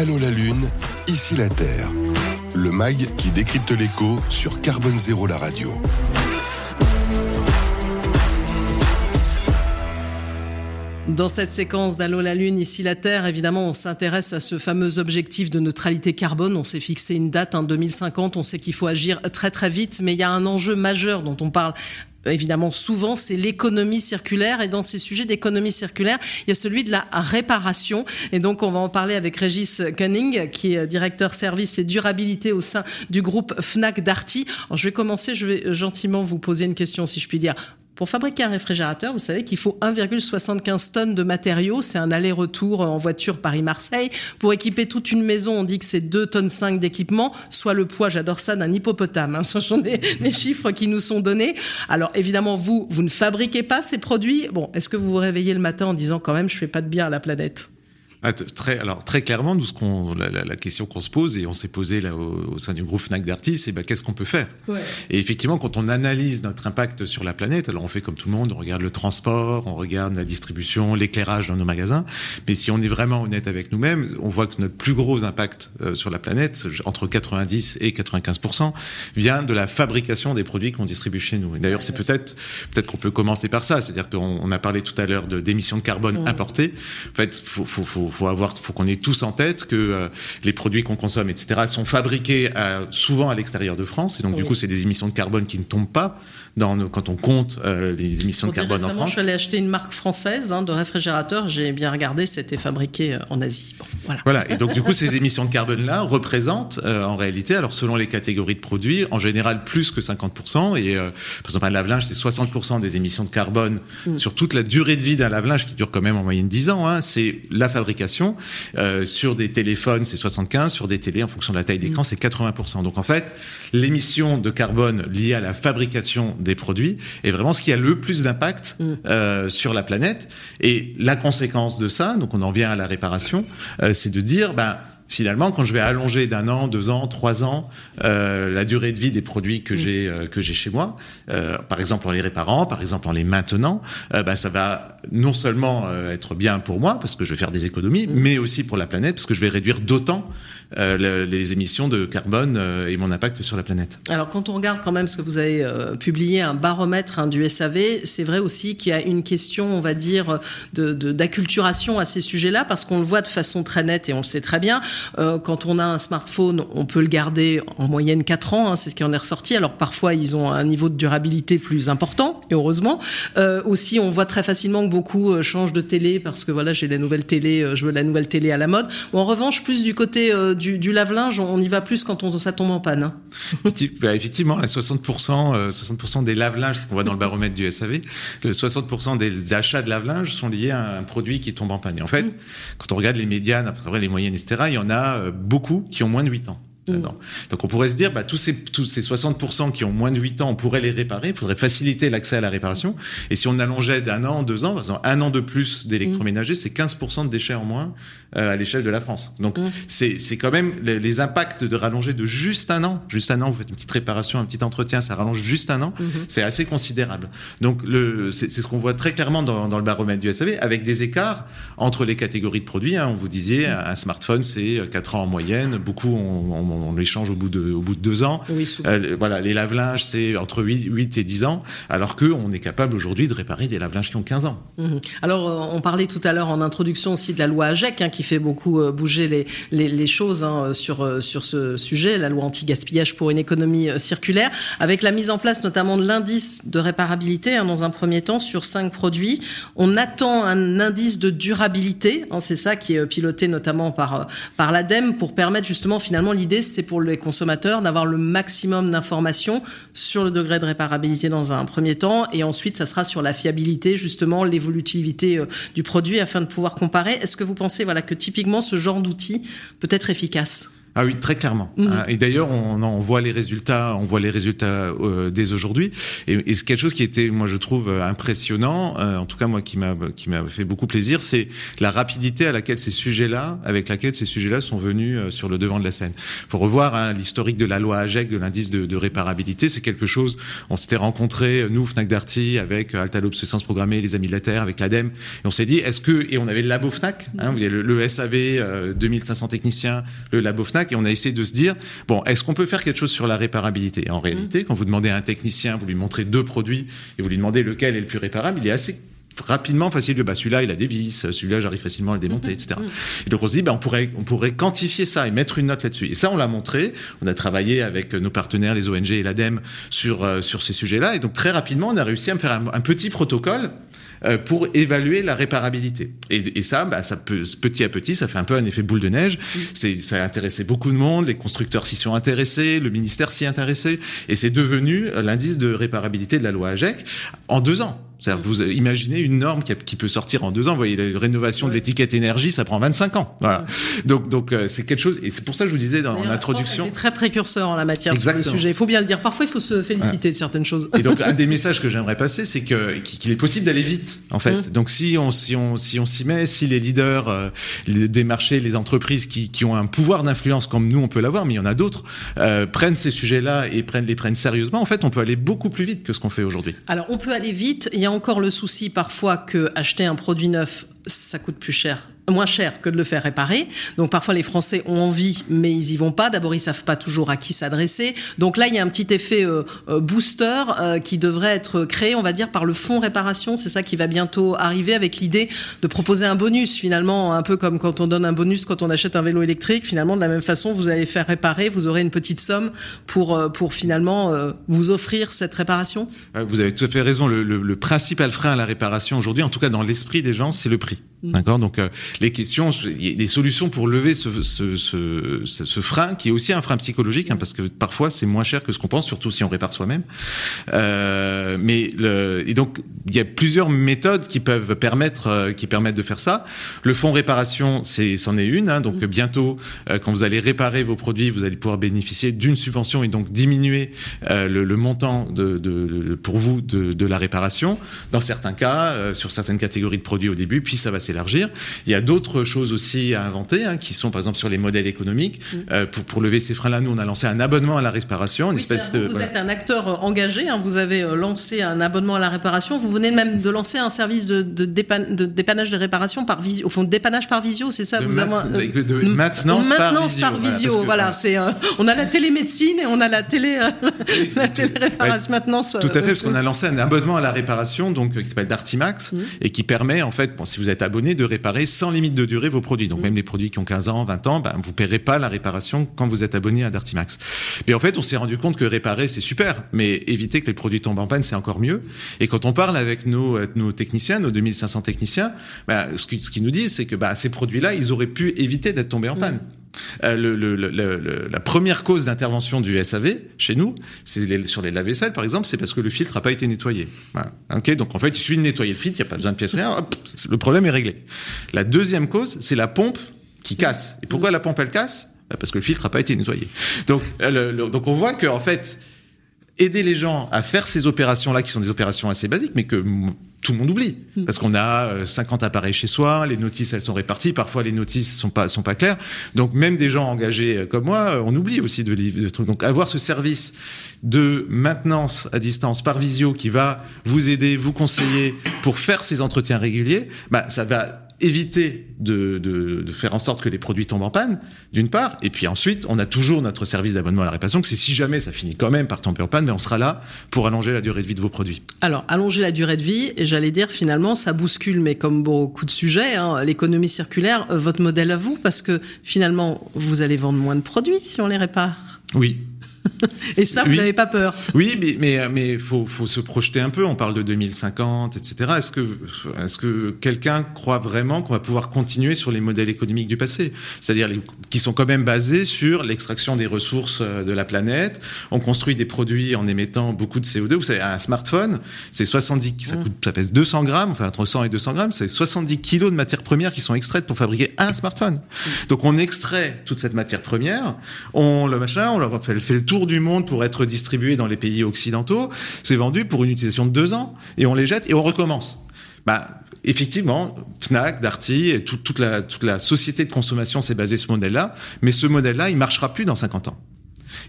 Allô la Lune, ici la Terre. Le MAG qui décrypte l'écho sur Carbone Zéro la radio. Dans cette séquence d'Allô la Lune, ici la Terre, évidemment, on s'intéresse à ce fameux objectif de neutralité carbone. On s'est fixé une date, en 2050. On sait qu'il faut agir très très vite, mais il y a un enjeu majeur dont on parle évidemment souvent, c'est l'économie circulaire. Et dans ces sujets d'économie circulaire, il y a celui de la réparation. Et donc, on va en parler avec Régis Cunning, qui est directeur service et durabilité au sein du groupe Fnac Darty. Alors, je vais commencer, je vais gentiment vous poser une question, si je puis dire. Pour fabriquer un réfrigérateur, vous savez qu'il faut 1,75 tonnes de matériaux. C'est un aller-retour en voiture Paris-Marseille. Pour équiper toute une maison, on dit que c'est 2 tonnes 5 d'équipement, soit le poids, j'adore ça, d'un hippopotame. Hein. Ce sont des, des, chiffres qui nous sont donnés. Alors évidemment, vous, vous ne fabriquez pas ces produits. Bon, est-ce que vous vous réveillez le matin en disant quand même, je fais pas de bien à la planète? Ah, très, alors très clairement, nous, ce qu'on, la, la, la, question qu'on se pose et on s'est posé là au, au, sein du groupe Fnac d'artistes, c'est bah, qu'est-ce qu'on peut faire? Ouais. Et effectivement, quand on analyse notre impact sur la planète, alors on fait comme tout le monde, on regarde le transport, on regarde la distribution, l'éclairage dans nos magasins, mais si on est vraiment honnête avec nous-mêmes, on voit que notre plus gros impact euh, sur la planète, entre 90 et 95% vient de la fabrication des produits qu'on distribue chez nous. Et d'ailleurs, ouais, c'est peut-être peut-être qu'on peut commencer par ça, c'est-à-dire qu'on on a parlé tout à l'heure de d'émissions de carbone importées. En fait, faut, faut, faut faut avoir, faut qu'on ait tous en tête que euh, les produits qu'on consomme, etc., sont fabriqués à, souvent à l'extérieur de France, et donc oui. du coup, c'est des émissions de carbone qui ne tombent pas dans nos, quand on compte euh, les émissions de carbone en France. Je suis allé acheter une marque française hein, de réfrigérateur. J'ai bien regardé, c'était fabriqué euh, en Asie. Bon, voilà. voilà. Et donc du coup, ces émissions de carbone-là représentent euh, en réalité, alors selon les catégories de produits, en général plus que 50%. Et euh, par exemple, un lave-linge, c'est 60% des émissions de carbone mm. sur toute la durée de vie d'un lave-linge qui dure quand même en moyenne 10 ans. Hein, c'est la fabrication. Euh, sur des téléphones, c'est 75. Sur des télés, en fonction de la taille d'écran, mm. c'est 80%. Donc en fait, l'émission de carbone liée à la fabrication des produits est vraiment ce qui a le plus d'impact mm. euh, sur la planète. Et la conséquence de ça, donc on en vient à la réparation, euh, c'est de dire, ben, finalement, quand je vais allonger d'un an, deux ans, trois ans euh, la durée de vie des produits que mmh. j'ai euh, que j'ai chez moi, euh, par exemple en les réparant, par exemple en les maintenant, bah, ça va non seulement être bien pour moi parce que je vais faire des économies, mmh. mais aussi pour la planète parce que je vais réduire d'autant le, les émissions de carbone et mon impact sur la planète. Alors quand on regarde quand même ce que vous avez publié, un baromètre hein, du SAV, c'est vrai aussi qu'il y a une question, on va dire, d'acculturation à ces sujets-là parce qu'on le voit de façon très nette et on le sait très bien. Euh, quand on a un smartphone, on peut le garder en moyenne 4 ans, hein, c'est ce qui en est ressorti. Alors parfois, ils ont un niveau de durabilité plus important, et heureusement. Euh, aussi, on voit très facilement que beaucoup euh, changent de télé parce que voilà, j'ai la nouvelle télé, euh, je veux la nouvelle télé à la mode. Bon, en revanche, plus du côté euh, du, du lave-linge, on y va plus quand on, ça tombe en panne. Hein. bah, effectivement, 60%, 60 des lave-linges, ce qu'on voit dans le baromètre du SAV, 60% des achats de lave-linge sont liés à un produit qui tombe en panne. Et en fait, mmh. quand on regarde les médianes, après les moyennes, etc., il y en en a euh, beaucoup qui ont moins de 8 ans. Mmh. Donc on pourrait se dire, bah, tous ces tous ces 60% qui ont moins de 8 ans, on pourrait les réparer. Il faudrait faciliter l'accès à la réparation. Et si on allongeait d'un an, deux ans, par exemple, un an de plus d'électroménager, mmh. c'est 15% de déchets en moins euh, à l'échelle de la France. Donc mmh. c'est quand même les, les, impacts de rallonger de juste un an, juste un an, vous faites une petite réparation, un petit entretien, ça rallonge juste un an, c'est assez considérable. Donc c'est ce qu'on voit très clairement dans, dans le baromètre du SAV, avec des écarts entre les catégories de produits. Hein. On vous disait, un smartphone c'est 4 ans en moyenne, beaucoup on, on on l'échange au bout de au bout de deux ans. Oui, euh, voilà, les lave-linges c'est entre 8, 8 et 10 ans, alors que on est capable aujourd'hui de réparer des lave-linges qui ont 15 ans. Mmh. Alors euh, on parlait tout à l'heure en introduction aussi de la loi AGEC hein, qui fait beaucoup euh, bouger les, les, les choses hein, sur sur ce sujet, la loi anti-gaspillage pour une économie circulaire, avec la mise en place notamment de l'indice de réparabilité hein, dans un premier temps sur cinq produits. On attend un indice de durabilité, c'est ça qui est piloté notamment par par l'ADEME pour permettre justement finalement l'idée c'est pour les consommateurs d'avoir le maximum d'informations sur le degré de réparabilité dans un premier temps, et ensuite ça sera sur la fiabilité, justement l'évolutivité euh, du produit afin de pouvoir comparer. Est-ce que vous pensez voilà que typiquement ce genre d'outil peut être efficace? Ah oui, très clairement. Mhm. Hein, Et d'ailleurs, on, on voit les résultats, on voit les résultats euh, dès aujourd'hui. Et, et c'est quelque chose qui était, moi, je trouve euh, impressionnant. euh, en tout cas, moi, qui m'a qui m'a fait beaucoup plaisir, c'est la rapidité à laquelle ces sujets-là, avec laquelle ces sujets-là sont venus euh, sur le devant de la scène. Faut revoir hein, l'historique de la loi AGEC, de l'indice de, de réparabilité. C'est quelque chose. On s'était rencontrés, nous, Fnac Darty, avec euh, Alta l'obsolescence programmée, les Amis de la Terre, avec l'ADEME, et on s'est dit, est-ce que et on avait le labo Fnac, hein, vous avez le, le SAV, euh, 2500 techniciens, le labo Fnac, et on a essayé de se dire, bon, est-ce qu'on peut faire quelque chose sur la réparabilité? Et en réalité, quand vous demandez à un technicien, vous lui montrez deux produits et vous lui demandez lequel est le plus réparable, il est assez rapidement facile de bah celui-là il a des vis celui-là j'arrive facilement à le démonter etc et donc on se dit bah on pourrait on pourrait quantifier ça et mettre une note là-dessus. Et ça on l'a montré. On a travaillé avec nos partenaires les ONG et l'ADEME sur euh, sur ces sujets-là. Et donc très rapidement on a réussi à me faire un, un petit protocole pour évaluer la réparabilité. Et, et ça, bah, ça peut, petit à petit, ça fait un peu un effet boule de neige. C'est, ça a intéressé beaucoup de monde, les constructeurs s'y sont intéressés, le ministère s'y est intéressé, et c'est devenu euh, l'indice de réparabilité de la loi AGEC en deux ans. C'est-à-dire, vous imaginez une norme qui, a- qui peut sortir en deux ans. Vous voyez, la rénovation de l'étiquette énergie, ça prend 25 ans. Voilà. Donc, donc euh, c'est quelque chose. Et c'est pour ça que je vous disais dans, en introduction. Été très précurseur en la matière sur Exactement. le sujet. Il faut bien le dire. Parfois, il faut se féliciter de certaines choses. Et donc un des messages que j'aimerais passer, c'est que qu'il est possible d'aller vite, en fait. Mm. Donc si on si on si on s'y met, si les leaders euh, des marchés, les entreprises qui qui ont un pouvoir d'influence comme nous, on peut l'avoir, mais il y en a d'autres, euh, prennent ces sujets-là et prennent les prennent sérieusement. En fait, on peut aller beaucoup plus vite que ce qu'on fait aujourd'hui. Alors, on peut aller vite. Il y a encore le souci parfois que acheter un produit neuf, ça coûte plus cher moins cher que de le faire réparer. Donc parfois les Français ont envie, mais ils y vont pas. D'abord ils savent pas toujours à qui s'adresser. Donc là il y a un petit effet euh, euh, booster euh, qui devrait être créé, on va dire, par le fonds réparation. C'est ça qui va bientôt arriver avec l'idée de proposer un bonus finalement, un peu comme quand on donne un bonus quand on achète un vélo électrique. Finalement de la même façon, vous allez faire réparer, vous aurez une petite somme pour euh, pour finalement euh, vous offrir cette réparation. Euh, Vous avez tout à fait raison. Le, le, le principal frein à la réparation aujourd'hui, en tout cas dans l'esprit des gens, c'est le prix. D'accord. Donc euh, les questions, des solutions pour lever ce, ce, ce, ce, frein, qui est aussi un frein psychologique, hein, parce que parfois c'est moins cher que ce qu'on pense, surtout si on répare soi-même. Euh, mais le, et donc il y a plusieurs méthodes qui peuvent permettre, euh, qui permettent de faire ça. Le fonds réparation, c'est c'en est une. Hein, donc bientôt, euh, quand vous allez réparer vos produits, vous allez pouvoir bénéficier d'une subvention et donc diminuer euh, le, le montant de, de, de- pour vous de, de la réparation. Dans certains cas, euh, sur certaines catégories de produits au début, puis ça va s'élargir. Il y a d'autres choses aussi à inventer, hein, qui sont par exemple sur les modèles économiques. Euh, pour, pour lever ces freins-là, nous on a lancé un abonnement à la réparation, une Oui, espèce de vous voilà. êtes un acteur euh, engagé, hein, vous avez euh, lancé un abonnement à la réparation, vous venez même de lancer un service de, de, dépan- de dépannage de réparation par visio, au fond dépannage par visio, c'est ça De vous mat- avez, de- de m- maintenance par visio, par voilà, visio, parce que, voilà, voilà. c'est euh, on a la télémédecine et on a la télé la téléréparation maintenance. Tout à fait, parce qu'on a lancé un abonnement à la réparation, donc qui s'appelle Dartimax, et qui permet en fait, bon, si vous êtes abonné, de réparer sans limite de durée vos produits. Donc même les produits qui ont 15 ans, 20 ans, ben, vous paierez pas la réparation quand vous êtes abonné à Dartimax. Mais en fait, on s'est rendu compte que réparer c'est super, mais éviter que les produits tombent en panne c'est encore mieux. Et quand on parle avec nos, euh, nos techniciens, nos 2500 techniciens, ben, ce qui- ce qu'ils nous disent, c'est que ben, ces produits-là, ils auraient pu éviter d'être tombés en panne. Euh, la première cause d'intervention du SAV chez nous, c'est sur les lave-vaisselle par exemple, c'est parce que le filtre n'a pas été nettoyé. Voilà. Donc en fait, il suffit de nettoyer le filtre, il n'y a pas besoin de pièces rien, le problème est réglé. La deuxième cause, c'est la pompe qui casse. Et pourquoi la pompe elle casse? Bah, Parce que le filtre n'a pas été nettoyé. Donc, euh, donc on voit que en fait, aider les gens à faire ces opérations-là, qui sont des opérations assez basiques, mais que tout le monde oublie. Parce qu'on a euh, 50 appareils chez soi, les notices, elles sont réparties, parfois les notices sont pas, sont pas claires. Donc même des gens engagés euh, comme moi, euh, on oublie aussi de livrer des trucs. Donc avoir ce service de maintenance à distance par visio qui va vous aider, vous conseiller pour faire ces entretiens réguliers, bah, ça va éviter de, de, de faire en sorte que les produits tombent en panne, d'une part, et puis ensuite, on a toujours notre service d'abonnement à la réparation, que c'est si jamais ça finit quand même par tomber en panne, mais on sera là pour allonger la durée de vie de vos produits. Alors, allonger la durée de vie, et j'allais dire finalement, ça bouscule, mais comme beaucoup de sujets, hein, l'économie circulaire, euh, votre modèle à vous, parce que finalement, vous allez vendre moins de produits si on les répare. Oui. Et ça, vous n'avez pas peur Oui, mais mais mais faut faut se projeter un peu. On parle de 2050, etc. Est-ce que est-ce que quelqu'un croit vraiment qu'on va pouvoir continuer sur les modèles économiques du passé, c'est-à-dire qui sont quand même basés sur l'extraction des ressources euh, de la planète. On construit des produits en émettant beaucoup de CO2. Vous savez, un smartphone, c'est 70, ça mmh. coûte, ça pèse 200 grammes, enfin entre 100 et 200 grammes, c'est 70 kilos de matières premières qui sont extraites pour fabriquer un smartphone. Mmh. Donc on extrait toute cette matière première, on le machin, on leur fait, fait le tour du monde pour être distribué dans les pays occidentaux. C'est vendu pour une utilisation de deux ans et on les jette et on recommence. Bah, effectivement, Fnac, Darty, et toute, la, toute la société de consommation s'est basée sur ce modèle-là, mais ce modèle-là, il marchera plus dans 50 ans.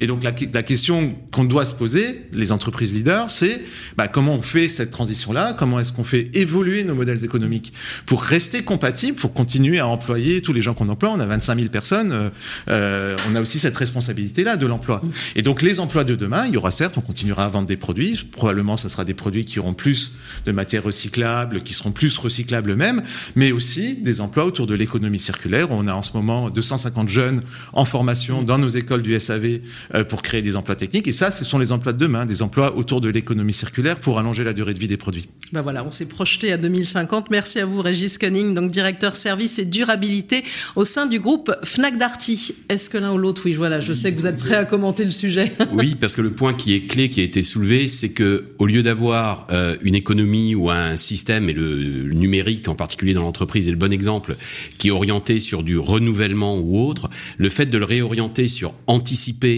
Et donc la, la question qu'on doit se poser, les entreprises leaders, c'est bah, comment on fait cette transition-là? Comment est-ce qu'on fait évoluer nos modèles économiques pour rester compatibles, pour continuer à employer tous les gens qu'on emploie? On a 25 000 personnes, euh, euh, on a aussi cette responsabilité-là de l'emploi. Et donc les emplois de demain, il y aura certes, on continuera à vendre des produits, probablement ce sera des produits qui auront plus de matières recyclables, qui seront plus recyclables eux-mêmes, mais aussi des emplois autour de l'économie circulaire. On a en ce moment 250 jeunes en formation dans nos écoles du SAV pour créer des emplois techniques. Et ça, ce sont les emplois de demain, des emplois autour de l'économie circulaire pour allonger la durée de vie des produits. Ben voilà, on s'est projeté à 2050. Merci à vous, Régis Cunning, donc directeur service et durabilité au sein du groupe Fnac Darty. Est-ce que l'un ou l'autre, oui, voilà, je sais que vous êtes prêt à commenter le sujet. oui, parce que le point qui est clé, qui a été soulevé, c'est que au lieu d'avoir euh, une économie ou un système, et le, le numérique en particulier dans l'entreprise est le bon exemple, qui est orienté sur du renouvellement ou autre, le fait de le réorienter sur anticiper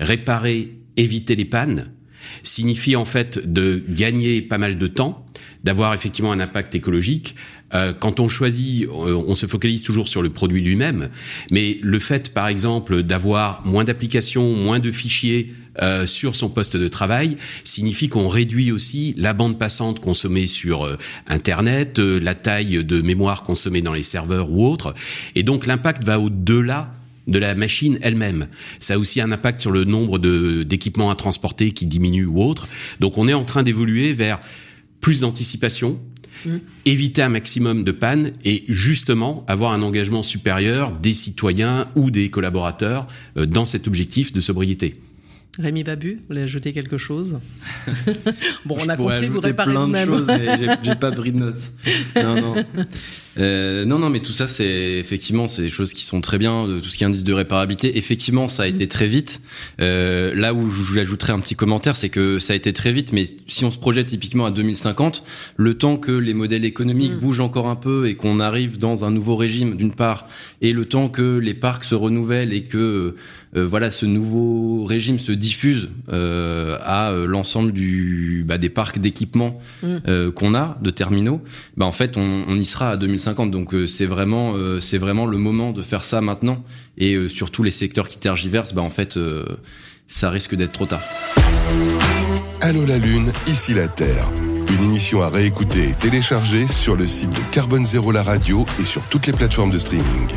réparer, éviter les pannes, signifie en fait de gagner pas mal de temps, d'avoir effectivement un impact écologique. Euh, quand on choisit, euh, on se focalise toujours sur le produit lui-même, mais le fait, par exemple, d'avoir moins d'applications, moins de fichiers euh, sur son poste de travail signifie qu'on réduit aussi la bande passante consommée sur Internet, la taille de mémoire consommée dans les serveurs ou autres, et donc l'impact va au-delà de la machine elle-même. Ça a aussi un impact sur le nombre d'équipements à transporter qui diminue ou autre. Donc on est en train d'évoluer vers plus d'anticipation, mmh. éviter un maximum de pannes et justement avoir un engagement supérieur des citoyens ou des collaborateurs euh, dans cet objectif de sobriété. Rémi Babu, vous voulez ajouter quelque chose Bon, on a compris, vous réparez vous-même. J'ai pas pris de notes. Non, non. Euh, non, non, mais tout ça, c'est effectivement, c'est des choses qui sont très bien. Tout ce qui est indice de réparabilité, effectivement, ça a été très vite. Euh, là où je vous ajouterai un petit commentaire, c'est que ça a été très vite. Mais si on se projette typiquement à 2050, le temps que les modèles économiques mm. bougent encore un peu et qu'on arrive dans un nouveau régime, d'une part, et le temps que les parcs se renouvellent et que euh, voilà, ce nouveau régime se diffuse euh, à euh, l'ensemble du bah, des parcs d'équipements mm. qu'on a de terminaux. Bah, en fait, on, on y sera à 2050. Donc c'est vraiment c'est vraiment le moment de faire ça maintenant. Et sur tous les secteurs qui tergiversent, bah, en fait, ça risque d'être trop tard. Allô la Lune, ici la Terre. Une émission à réécouter et télécharger sur le site de Carbone Zéro la radio et sur toutes les plateformes de streaming.